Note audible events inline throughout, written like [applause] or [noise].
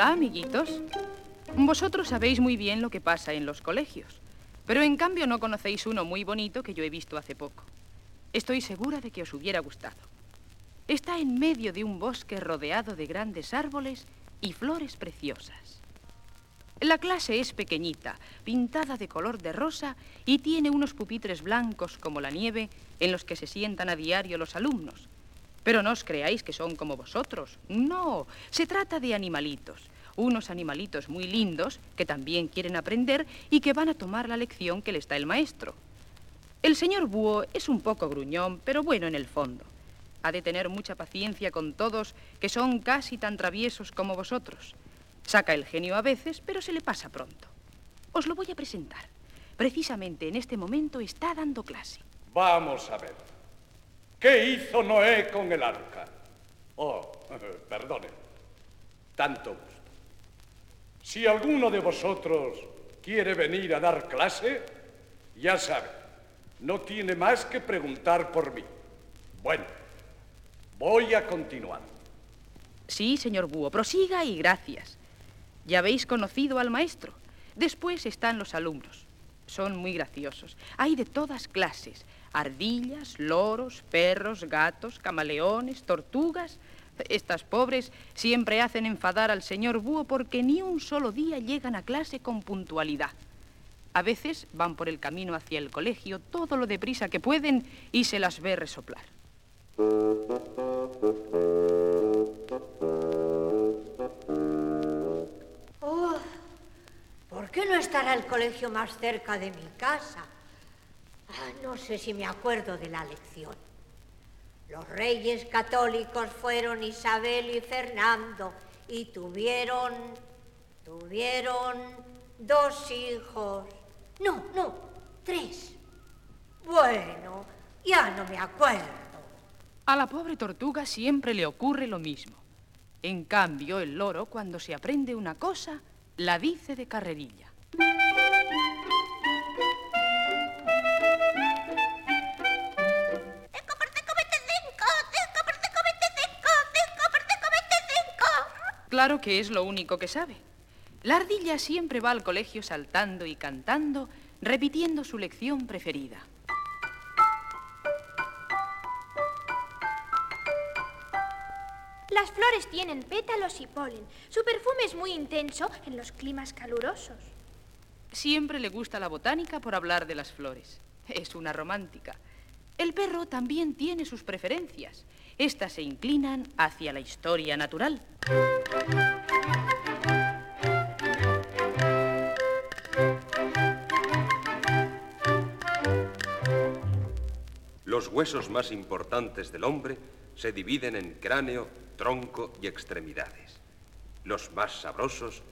Hola, amiguitos. Vosotros sabéis muy bien lo que pasa en los colegios, pero en cambio no conocéis uno muy bonito que yo he visto hace poco. Estoy segura de que os hubiera gustado. Está en medio de un bosque rodeado de grandes árboles y flores preciosas. La clase es pequeñita, pintada de color de rosa y tiene unos pupitres blancos como la nieve en los que se sientan a diario los alumnos. Pero no os creáis que son como vosotros. No, se trata de animalitos. Unos animalitos muy lindos que también quieren aprender y que van a tomar la lección que les da el maestro. El señor Búho es un poco gruñón, pero bueno en el fondo. Ha de tener mucha paciencia con todos, que son casi tan traviesos como vosotros. Saca el genio a veces, pero se le pasa pronto. Os lo voy a presentar. Precisamente en este momento está dando clase. Vamos a ver. ¿Qué hizo Noé con el arca? Oh, [laughs] perdone. Tanto gusto. Si alguno de vosotros quiere venir a dar clase, ya sabe, no tiene más que preguntar por mí. Bueno, voy a continuar. Sí, señor Búho, prosiga y gracias. Ya habéis conocido al maestro. Después están los alumnos. Son muy graciosos. Hay de todas clases. Ardillas, loros, perros, gatos, camaleones, tortugas. Estas pobres siempre hacen enfadar al señor Búho porque ni un solo día llegan a clase con puntualidad. A veces van por el camino hacia el colegio todo lo deprisa que pueden y se las ve resoplar. Estará el colegio más cerca de mi casa? Ah, no sé si me acuerdo de la lección. Los reyes católicos fueron Isabel y Fernando y tuvieron, tuvieron dos hijos. No, no, tres. Bueno, ya no me acuerdo. A la pobre tortuga siempre le ocurre lo mismo. En cambio, el loro, cuando se aprende una cosa, la dice de carrerilla. Claro que es lo único que sabe. La ardilla siempre va al colegio saltando y cantando, repitiendo su lección preferida. Las flores tienen pétalos y polen. Su perfume es muy intenso en los climas calurosos. Siempre le gusta la botánica por hablar de las flores. Es una romántica. El perro también tiene sus preferencias. Estas se inclinan hacia la historia natural. Los huesos más importantes del hombre se dividen en cráneo, tronco y extremidades. Los más sabrosos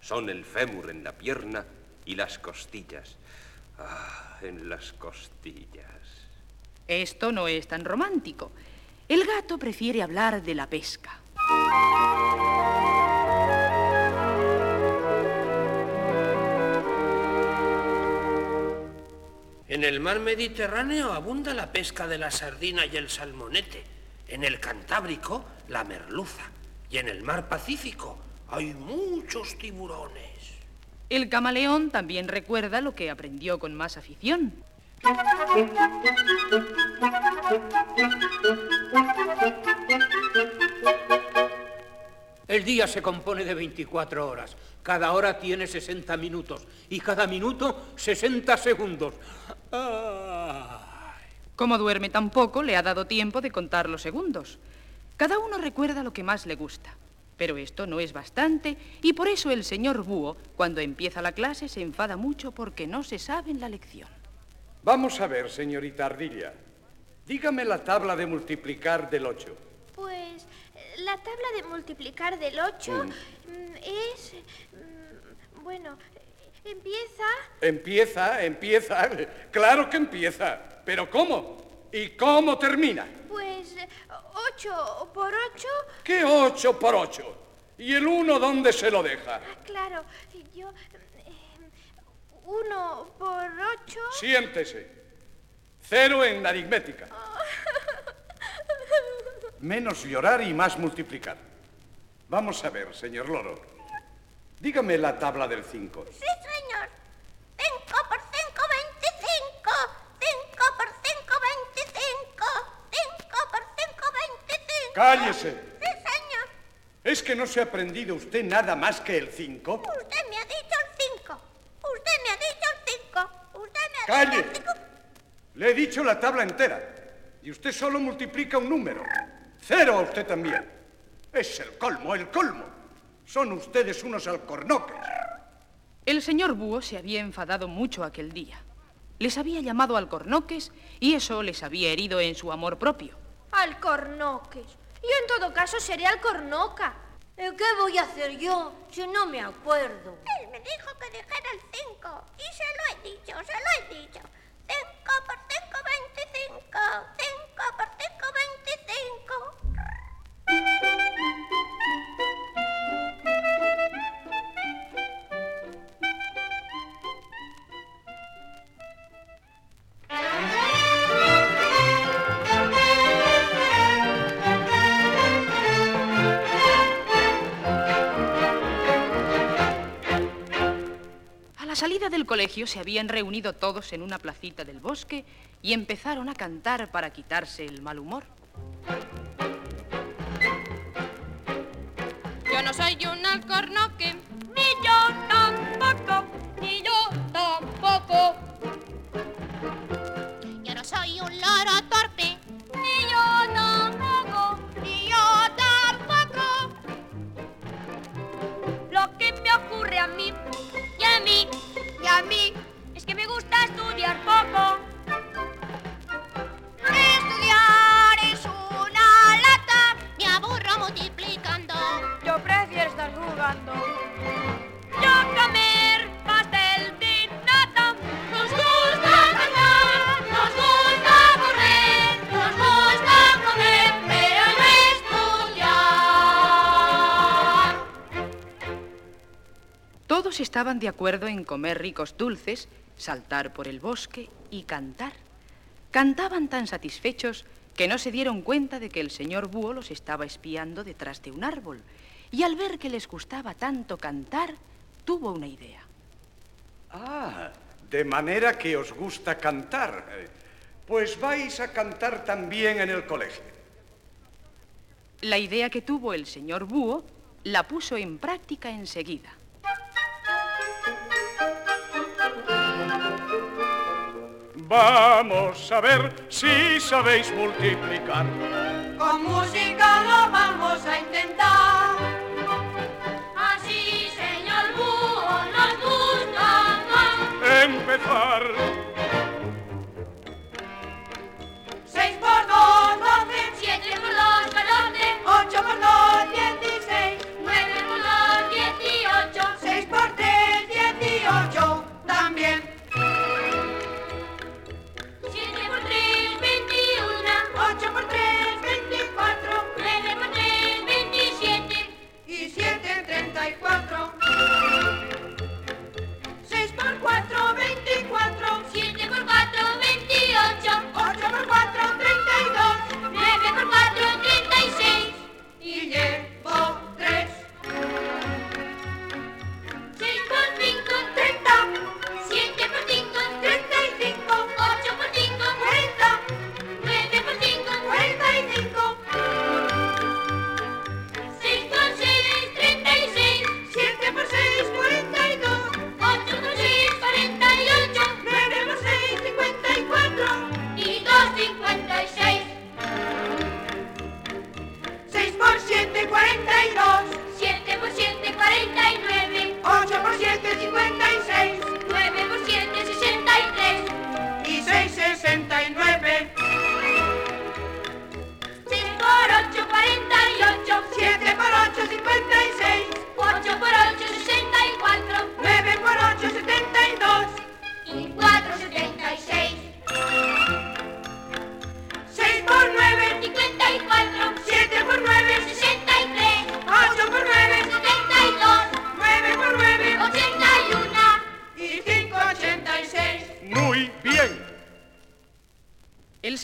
son el fémur en la pierna y las costillas. Ah, en las costillas. Esto no es tan romántico. El gato prefiere hablar de la pesca. En el mar Mediterráneo abunda la pesca de la sardina y el salmonete. En el Cantábrico, la merluza. Y en el mar Pacífico hay muchos tiburones. El camaleón también recuerda lo que aprendió con más afición. [laughs] El día se compone de 24 horas. Cada hora tiene 60 minutos y cada minuto 60 segundos. Ay. Como duerme tan poco, le ha dado tiempo de contar los segundos. Cada uno recuerda lo que más le gusta. Pero esto no es bastante y por eso el señor Búho, cuando empieza la clase, se enfada mucho porque no se sabe la lección. Vamos a ver, señorita Ardilla. Dígame la tabla de multiplicar del 8. La tabla de multiplicar del 8 es... mm, Bueno, empieza... Empieza, empieza. Claro que empieza. Pero ¿cómo? ¿Y cómo termina? Pues 8 por 8... ¿Qué 8 por 8? ¿Y el 1 dónde se lo deja? Claro, yo... 1 por 8... Siéntese. Cero en aritmética. [laughs] Menos llorar y más multiplicar. Vamos a ver, señor Loro. Dígame la tabla del 5. Sí, señor. 5 por 5, 25. 5 por 5, 25. 5 por 5, 25. ¡Cállese! Sí, señor. ¿Es que no se ha aprendido usted nada más que el 5? Usted me ha dicho el 5. Usted me ha dicho el 5. Usted me ha ¡Calle! dicho el 5. Le he dicho la tabla entera. Y usted solo multiplica un número. Cero a usted también. Es el colmo, el colmo. Son ustedes unos alcornoques. El señor Búho se había enfadado mucho aquel día. Les había llamado alcornoques y eso les había herido en su amor propio. Alcornoques. Yo en todo caso seré alcornoca. ¿Y qué voy a hacer yo si no me acuerdo? Él me dijo que dijera el 5 y se lo he dicho, se lo he dicho. 5 por 5, 25. 5 salida del colegio se habían reunido todos en una placita del bosque y empezaron a cantar para quitarse el mal humor. Yo no soy un alcornoque, ni yo tampoco, ni yo tampoco. Todos estaban de acuerdo en comer ricos dulces, saltar por el bosque y cantar. Cantaban tan satisfechos que no se dieron cuenta de que el señor Búho los estaba espiando detrás de un árbol. Y al ver que les gustaba tanto cantar, tuvo una idea. Ah, de manera que os gusta cantar. Pues vais a cantar también en el colegio. La idea que tuvo el señor Búho la puso en práctica enseguida. Vamos a ver si sabéis multiplicar. Con música lo vamos a intentar.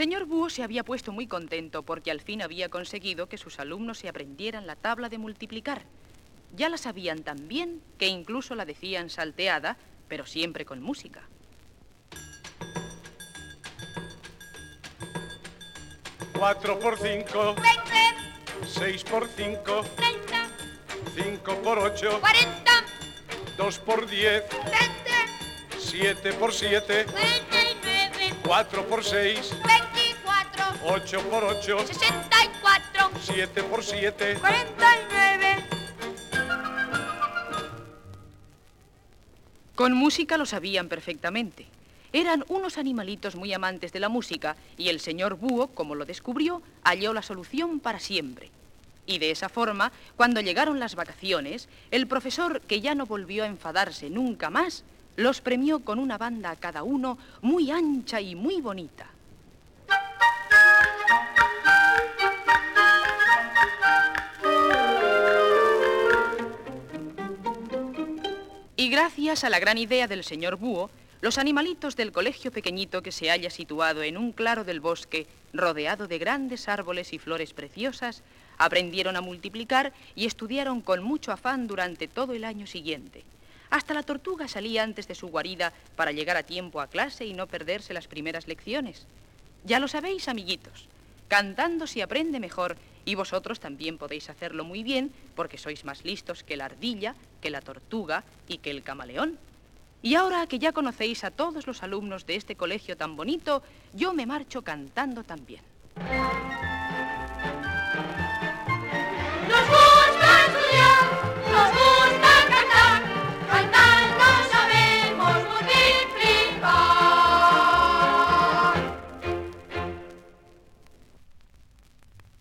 señor Búho se había puesto muy contento porque al fin había conseguido que sus alumnos se aprendieran la tabla de multiplicar. Ya la sabían tan bien que incluso la decían salteada, pero siempre con música. Cuatro por cinco. Veinte. Seis por cinco. Treinta. Cinco por ocho. Cuarenta. Dos por diez. Treinta. Siete por siete. Cuarenta y nueve. Cuatro por seis. Veinte. 8 por 8, 64, 7 por 7, 49. Con música lo sabían perfectamente. Eran unos animalitos muy amantes de la música y el señor Búho, como lo descubrió, halló la solución para siempre. Y de esa forma, cuando llegaron las vacaciones, el profesor, que ya no volvió a enfadarse nunca más, los premió con una banda a cada uno muy ancha y muy bonita. Y gracias a la gran idea del señor Búho, los animalitos del colegio pequeñito que se halla situado en un claro del bosque, rodeado de grandes árboles y flores preciosas, aprendieron a multiplicar y estudiaron con mucho afán durante todo el año siguiente. Hasta la tortuga salía antes de su guarida para llegar a tiempo a clase y no perderse las primeras lecciones. Ya lo sabéis, amiguitos. Cantando se aprende mejor y vosotros también podéis hacerlo muy bien porque sois más listos que la ardilla, que la tortuga y que el camaleón. Y ahora que ya conocéis a todos los alumnos de este colegio tan bonito, yo me marcho cantando también.